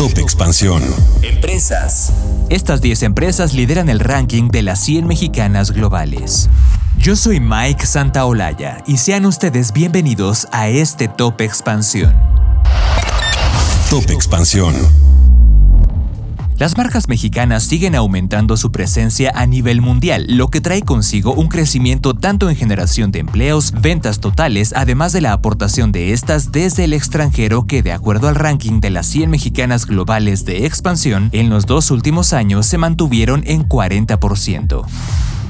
Top Expansión. Empresas. Estas 10 empresas lideran el ranking de las 100 mexicanas globales. Yo soy Mike Santaolalla y sean ustedes bienvenidos a este Top Expansión. Top Expansión. Las marcas mexicanas siguen aumentando su presencia a nivel mundial, lo que trae consigo un crecimiento tanto en generación de empleos, ventas totales, además de la aportación de estas desde el extranjero que de acuerdo al ranking de las 100 mexicanas globales de expansión, en los dos últimos años se mantuvieron en 40%.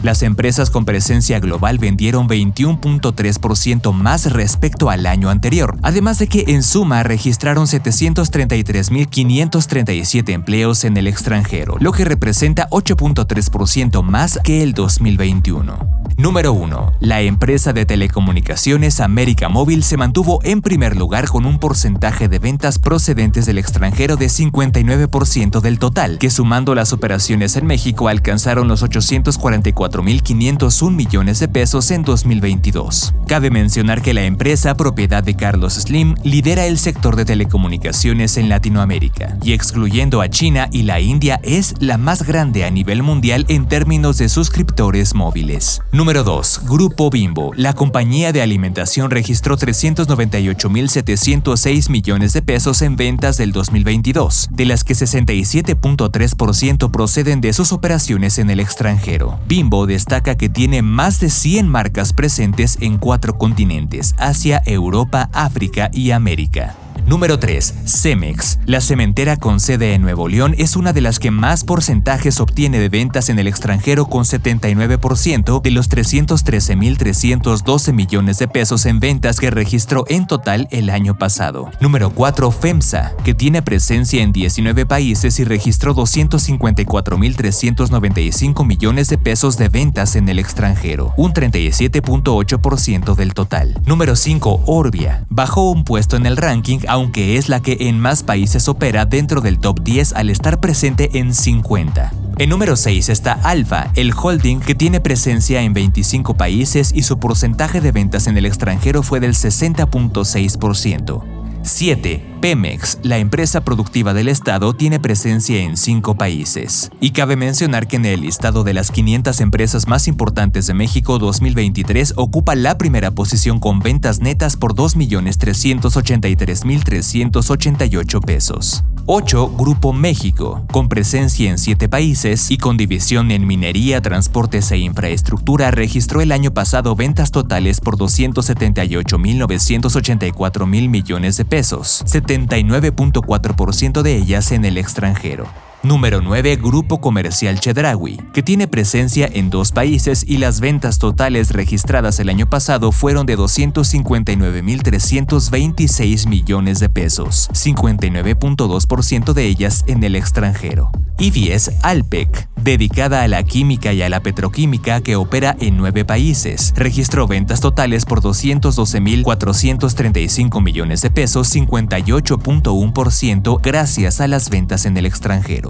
Las empresas con presencia global vendieron 21.3% más respecto al año anterior, además de que en suma registraron 733.537 empleos en el extranjero, lo que representa 8.3% más que el 2021. Número 1. La empresa de telecomunicaciones América Móvil se mantuvo en primer lugar con un porcentaje de ventas procedentes del extranjero de 59% del total, que sumando las operaciones en México alcanzaron los 844.501 millones de pesos en 2022. Cabe mencionar que la empresa propiedad de Carlos Slim lidera el sector de telecomunicaciones en Latinoamérica y excluyendo a China y la India es la más grande a nivel mundial en términos de suscriptores móviles. Número 2. Grupo Bimbo. La compañía de alimentación registró 398.706 millones de pesos en ventas del 2022, de las que 67.3% proceden de sus operaciones en el extranjero. Bimbo destaca que tiene más de 100 marcas presentes en cuatro continentes, Asia, Europa, África y América. Número 3. Cemex. La cementera con sede en Nuevo León es una de las que más porcentajes obtiene de ventas en el extranjero con 79% de los 313.312 millones de pesos en ventas que registró en total el año pasado. Número 4. FEMSA, que tiene presencia en 19 países y registró 254.395 millones de pesos de ventas en el extranjero, un 37.8% del total. Número 5. Orbia. Bajó un puesto en el ranking aunque es la que en más países opera dentro del top 10 al estar presente en 50. En número 6 está Alfa, el holding que tiene presencia en 25 países y su porcentaje de ventas en el extranjero fue del 60.6%. 7. Pemex, la empresa productiva del Estado, tiene presencia en cinco países. Y cabe mencionar que en el listado de las 500 empresas más importantes de México 2023 ocupa la primera posición con ventas netas por 2.383.388 pesos. 8. Grupo México, con presencia en 7 países y con división en minería, transportes e infraestructura, registró el año pasado ventas totales por 278.984 mil millones de pesos, 79.4% de ellas en el extranjero. Número 9. Grupo Comercial Chedraui, que tiene presencia en dos países y las ventas totales registradas el año pasado fueron de 259.326 millones de pesos, 59.2% de ellas en el extranjero. Y 10. Alpec, dedicada a la química y a la petroquímica que opera en nueve países. Registró ventas totales por 212.435 millones de pesos, 58.1% gracias a las ventas en el extranjero.